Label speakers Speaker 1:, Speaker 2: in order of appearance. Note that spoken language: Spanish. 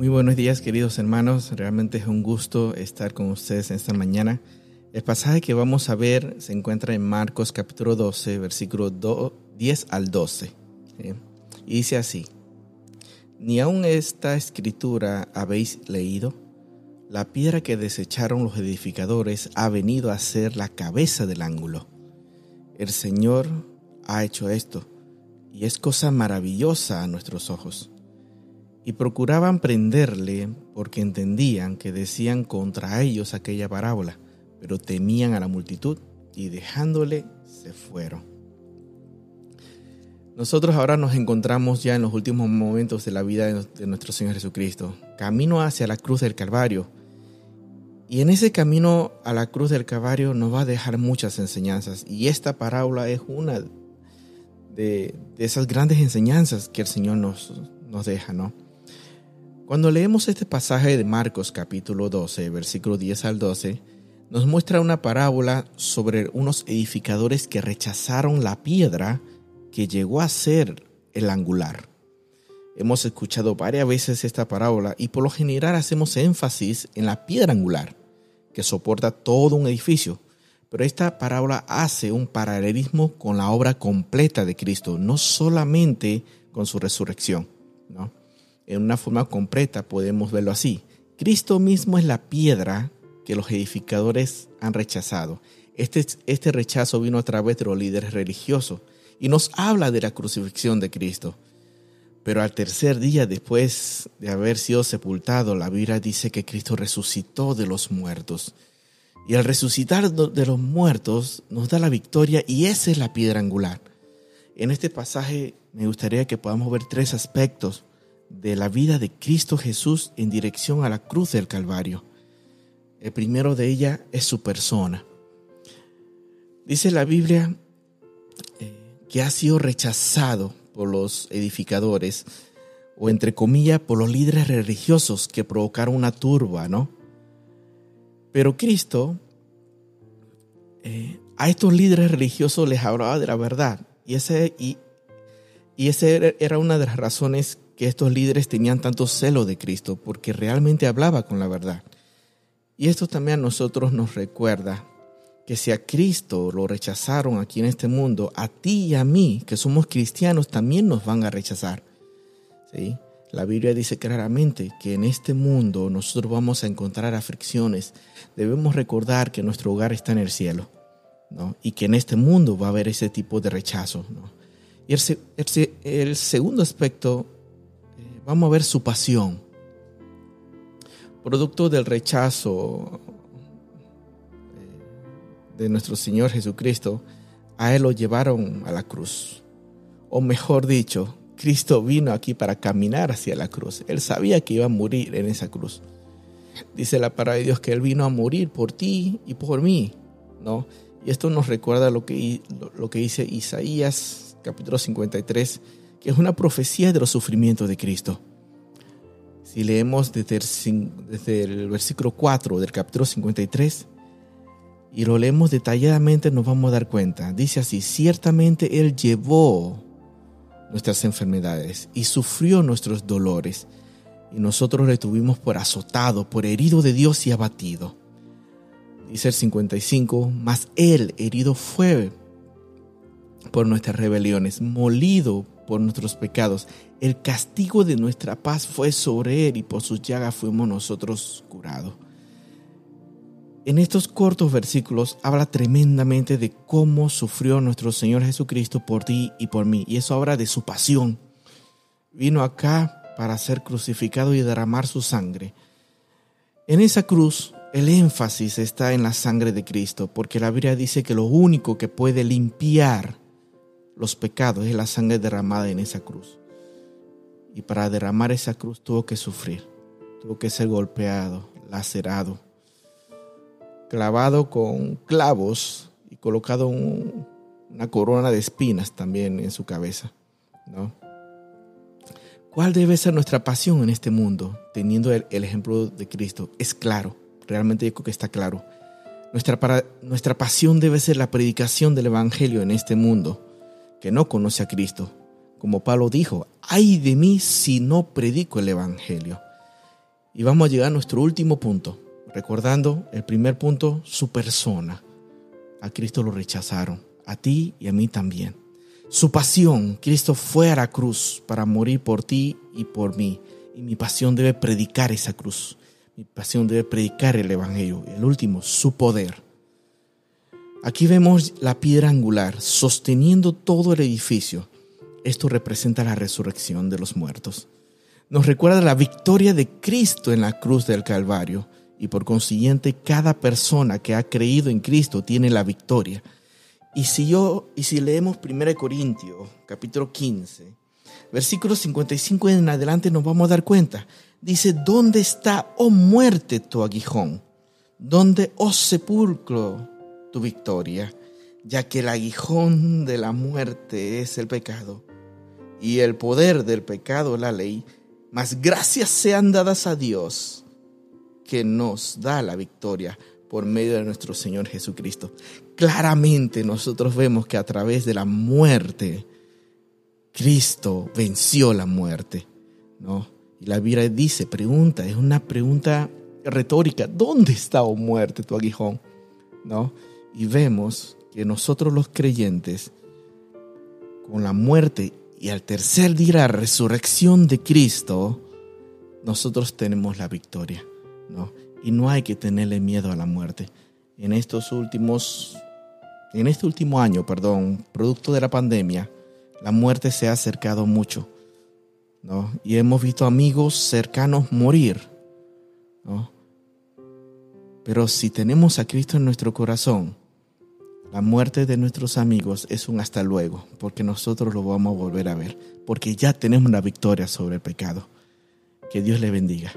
Speaker 1: Muy buenos días queridos hermanos, realmente es un gusto estar con ustedes esta mañana. El pasaje que vamos a ver se encuentra en Marcos capítulo 12, versículo 10 al 12. Y dice así, ¿ni aún esta escritura habéis leído? La piedra que desecharon los edificadores ha venido a ser la cabeza del ángulo. El Señor ha hecho esto, y es cosa maravillosa a nuestros ojos y procuraban prenderle porque entendían que decían contra ellos aquella parábola, pero temían a la multitud y dejándole se fueron. Nosotros ahora nos encontramos ya en los últimos momentos de la vida de nuestro Señor Jesucristo, camino hacia la cruz del Calvario. Y en ese camino a la cruz del Calvario nos va a dejar muchas enseñanzas. Y esta parábola es una de, esas grandes enseñanzas que el Señor nos, nos deja, ¿no? Cuando leemos este pasaje de Marcos capítulo 12, versículo 10 al 12, nos muestra una parábola sobre unos edificadores que rechazaron la piedra que llegó a ser el angular. Hemos escuchado varias veces esta parábola y por lo general hacemos énfasis en la piedra angular, que soporta todo un edificio. Pero esta parábola hace un paralelismo con la obra completa de Cristo, no solamente con su resurrección. ¿no? En una forma completa, podemos verlo así. Cristo mismo es la piedra que los edificadores han rechazado. Este, este rechazo vino a través de los líderes religiosos y nos habla de la crucifixión de Cristo. Pero al tercer día después de haber sido sepultado, la Biblia dice que Cristo resucitó de los muertos. Y al resucitar de los muertos nos da la victoria y esa es la piedra angular. En este pasaje me gustaría que podamos ver tres aspectos de la vida de Cristo Jesús en dirección a la cruz del Calvario. El primero de ella es su persona. Dice la Biblia eh, que ha sido rechazado por los edificadores o entre comillas por los líderes religiosos que provocaron una turba, ¿no? Pero Cristo eh, a estos líderes religiosos les hablaba de la verdad y ese y, y ese era una de las razones que estos líderes tenían tanto celo de Cristo, porque realmente hablaba con la verdad. Y esto también a nosotros nos recuerda que si a Cristo lo rechazaron aquí en este mundo, a ti y a mí, que somos cristianos, también nos van a rechazar. ¿Sí? La Biblia dice claramente que en este mundo nosotros vamos a encontrar aflicciones. Debemos recordar que nuestro hogar está en el cielo, ¿no? Y que en este mundo va a haber ese tipo de rechazo, ¿no? Y el, el, el segundo aspecto Vamos a ver su pasión. Producto del rechazo eh, de nuestro Señor Jesucristo, a Él lo llevaron a la cruz. O mejor dicho, Cristo vino aquí para caminar hacia la cruz. Él sabía que iba a morir en esa cruz. Dice la palabra de Dios que Él vino a morir por ti y por mí, ¿no? Y esto nos recuerda lo que, lo que dice Isaías capítulo 53, que es una profecía de los sufrimientos de Cristo. Si leemos desde el, versículo 4 del capítulo 53 y lo leemos detalladamente, nos vamos a dar cuenta. Dice así, ciertamente Él llevó nuestras enfermedades y sufrió nuestros dolores, y nosotros le tuvimos por azotado, por herido de Dios y abatido. Dice el 55, mas Él herido fue por nuestras rebeliones, molido por nuestros pecados. El castigo de nuestra paz fue sobre él y por sus llagas fuimos nosotros curados. En estos cortos versículos habla tremendamente de cómo sufrió nuestro Señor Jesucristo por ti y por mí. Y eso habla de su pasión. Vino acá para ser crucificado y derramar su sangre. En esa cruz el énfasis está en la sangre de Cristo, porque la Biblia dice que lo único que puede limpiar los pecados es la sangre derramada en esa cruz. Y para derramar esa cruz tuvo que sufrir, tuvo que ser golpeado, lacerado, clavado con clavos y colocado una corona de espinas también en su cabeza. ¿no? ¿Cuál debe ser nuestra pasión en este mundo? Teniendo el, ejemplo de Cristo. Es claro, realmente yo creo que está claro. Nuestra, para, nuestra pasión debe ser la predicación del Evangelio en este mundo que no conoce a Cristo. Como Pablo dijo, ay de mí si no predico el Evangelio. Y vamos a llegar a nuestro último punto, recordando el primer punto, su persona. A Cristo lo rechazaron, a ti y a mí también. Su pasión, Cristo fue a la cruz para morir por ti y por mí. Y mi pasión debe predicar esa cruz. Mi pasión debe predicar el Evangelio. Y el último, su poder. Aquí vemos la piedra angular sosteniendo todo el edificio. Esto representa la resurrección de los muertos. Nos recuerda la victoria de Cristo en la cruz del Calvario y por consiguiente cada persona que ha creído en Cristo tiene la victoria. Y si yo y si leemos 1 Corintios capítulo 15, versículo 55 en adelante nos vamos a dar cuenta. Dice, "¿Dónde está, oh muerte, tu aguijón? ¿Dónde, oh sepulcro, tu victoria? Ya que el aguijón de la muerte es el pecado y el poder del pecado la ley, mas gracias sean dadas a Dios que nos da la victoria por medio de nuestro Señor Jesucristo. Claramente nosotros vemos que a través de la muerte, Cristo venció la muerte, ¿no? Y la Biblia dice, pregunta, es una pregunta retórica, ¿dónde está, oh muerte, tu aguijón? ¿No? Y vemos que nosotros los creyentes, con la muerte y al tercer día la resurrección de Cristo, nosotros tenemos la victoria, ¿no? y no hay que tenerle miedo a la muerte. En estos últimos, en este último año, perdón, producto de la pandemia, la muerte se ha acercado mucho, ¿no? Y hemos visto amigos cercanos morir, ¿no? Pero si tenemos a Cristo en nuestro corazón, la muerte de nuestros amigos es un hasta luego, porque nosotros lo vamos a volver a ver, porque ya tenemos una victoria sobre el pecado. Que Dios le bendiga.